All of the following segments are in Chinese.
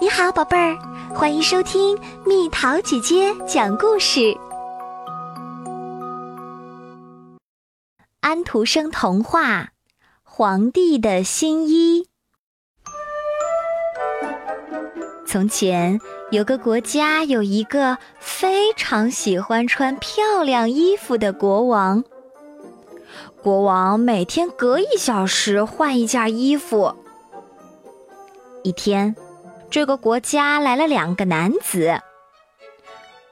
你好，宝贝儿，欢迎收听蜜桃姐姐讲故事。安徒生童话《皇帝的新衣》。从前有个国家，有一个非常喜欢穿漂亮衣服的国王。国王每天隔一小时换一件衣服。一天。这个国家来了两个男子。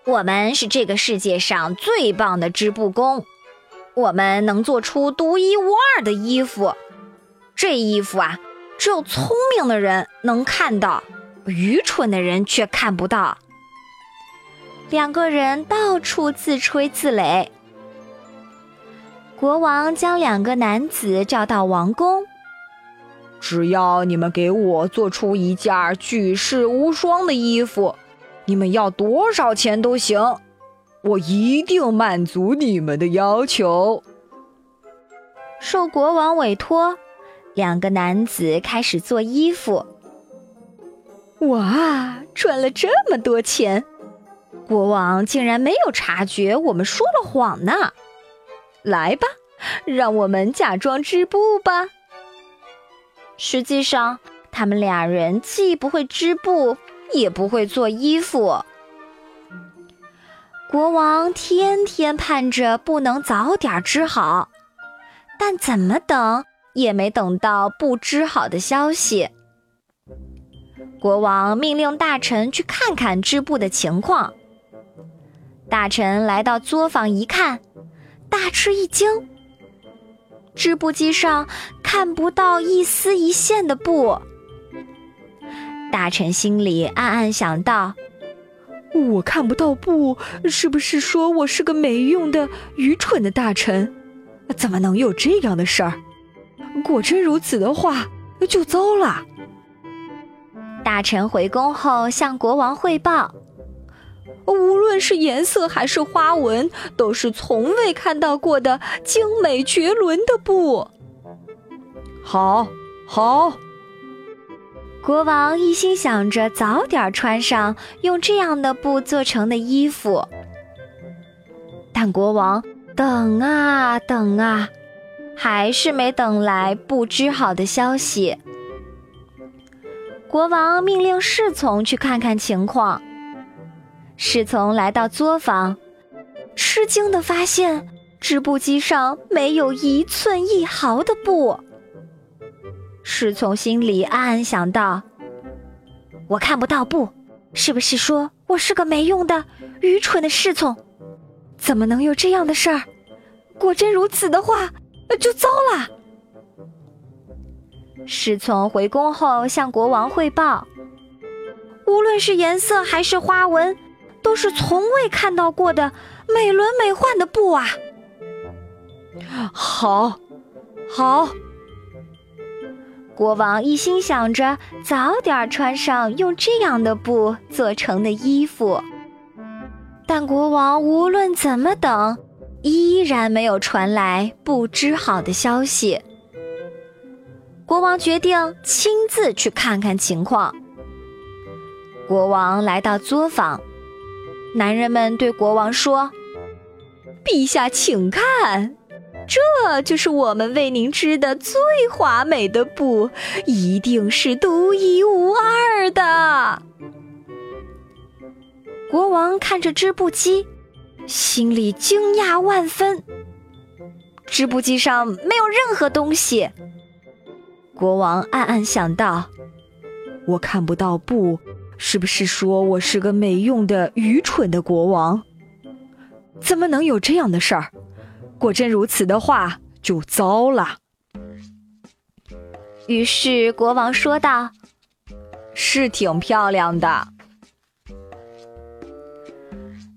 我们是这个世界上最棒的织布工，我们能做出独一无二的衣服。这衣服啊，只有聪明的人能看到，愚蠢的人却看不到。两个人到处自吹自擂。国王将两个男子叫到王宫。只要你们给我做出一件举世无双的衣服，你们要多少钱都行，我一定满足你们的要求。受国王委托，两个男子开始做衣服。哇，赚了这么多钱，国王竟然没有察觉我们说了谎呢！来吧，让我们假装织布吧。实际上，他们俩人既不会织布，也不会做衣服。国王天天盼着不能早点织好，但怎么等也没等到布织好的消息。国王命令大臣去看看织布的情况。大臣来到作坊一看，大吃一惊。织布机上看不到一丝一线的布，大臣心里暗暗想到：“我看不到布，是不是说我是个没用的、愚蠢的大臣？怎么能有这样的事儿？果真如此的话，就糟了。”大臣回宫后向国王汇报。无论是颜色还是花纹，都是从未看到过的精美绝伦的布。好，好。国王一心想着早点穿上用这样的布做成的衣服，但国王等啊等啊，还是没等来布织好的消息。国王命令侍从去看看情况。侍从来到作坊，吃惊地发现织布机上没有一寸一毫的布。侍从心里暗暗想到：“我看不到布，是不是说我是个没用的、愚蠢的侍从？怎么能有这样的事儿？果真如此的话，就糟了。”侍从回宫后向国王汇报：“无论是颜色还是花纹。”都是从未看到过的美轮美奂的布啊！好，好。国王一心想着早点穿上用这样的布做成的衣服，但国王无论怎么等，依然没有传来布织好的消息。国王决定亲自去看看情况。国王来到作坊。男人们对国王说：“陛下，请看，这就是我们为您织的最华美的布，一定是独一无二的。”国王看着织布机，心里惊讶万分。织布机上没有任何东西。国王暗暗想到：“我看不到布。”是不是说我是个没用的、愚蠢的国王？怎么能有这样的事儿？果真如此的话，就糟了。于是国王说道：“是挺漂亮的。”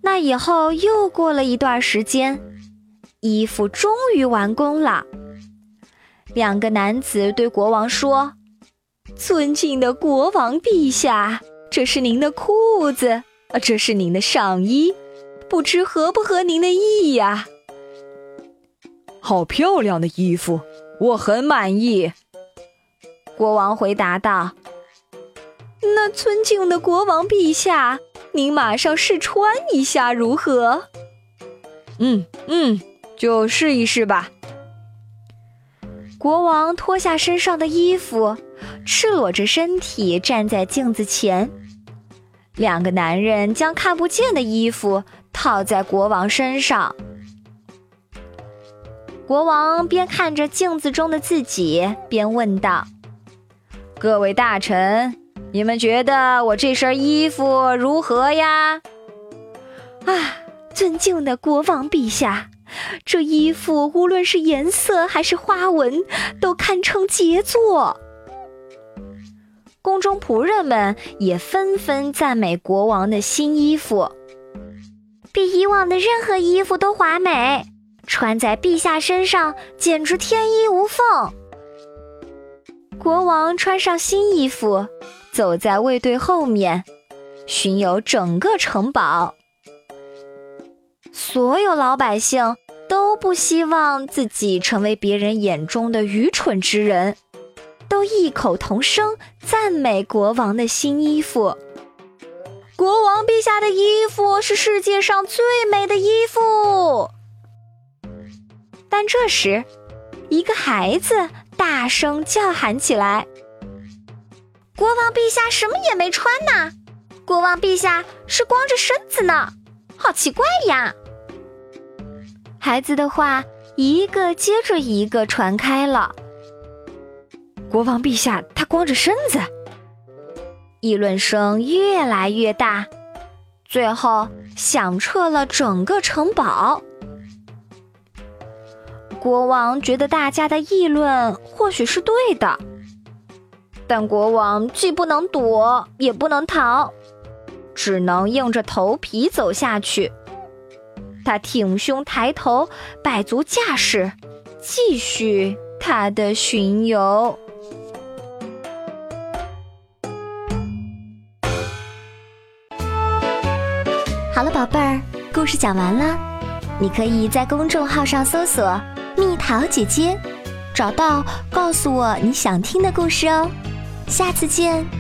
那以后又过了一段时间，衣服终于完工了。两个男子对国王说：“尊敬的国王陛下。”这是您的裤子，啊，这是您的上衣，不知合不合您的意呀？好漂亮的衣服，我很满意。国王回答道：“那尊敬的国王陛下，您马上试穿一下如何？嗯嗯，就试一试吧。国王脱下身上的衣服，赤裸着身体站在镜子前。两个男人将看不见的衣服套在国王身上。国王边看着镜子中的自己，边问道：“各位大臣。”你们觉得我这身衣服如何呀？啊，尊敬的国王陛下，这衣服无论是颜色还是花纹，都堪称杰作。宫中仆人们也纷纷赞美国王的新衣服，比以往的任何衣服都华美，穿在陛下身上简直天衣无缝。国王穿上新衣服。走在卫队后面，巡游整个城堡。所有老百姓都不希望自己成为别人眼中的愚蠢之人，都异口同声赞美国王的新衣服。国王陛下的衣服是世界上最美的衣服。但这时，一个孩子大声叫喊起来。国王陛下什么也没穿呢，国王陛下是光着身子呢，好奇怪呀！孩子的话一个接着一个传开了。国王陛下他光着身子，议论声越来越大，最后响彻了整个城堡。国王觉得大家的议论或许是对的。但国王既不能躲，也不能逃，只能硬着头皮走下去。他挺胸抬头，摆足架势，继续他的巡游。好了，宝贝儿，故事讲完了。你可以在公众号上搜索“蜜桃姐姐”，找到告诉我你想听的故事哦。下次见。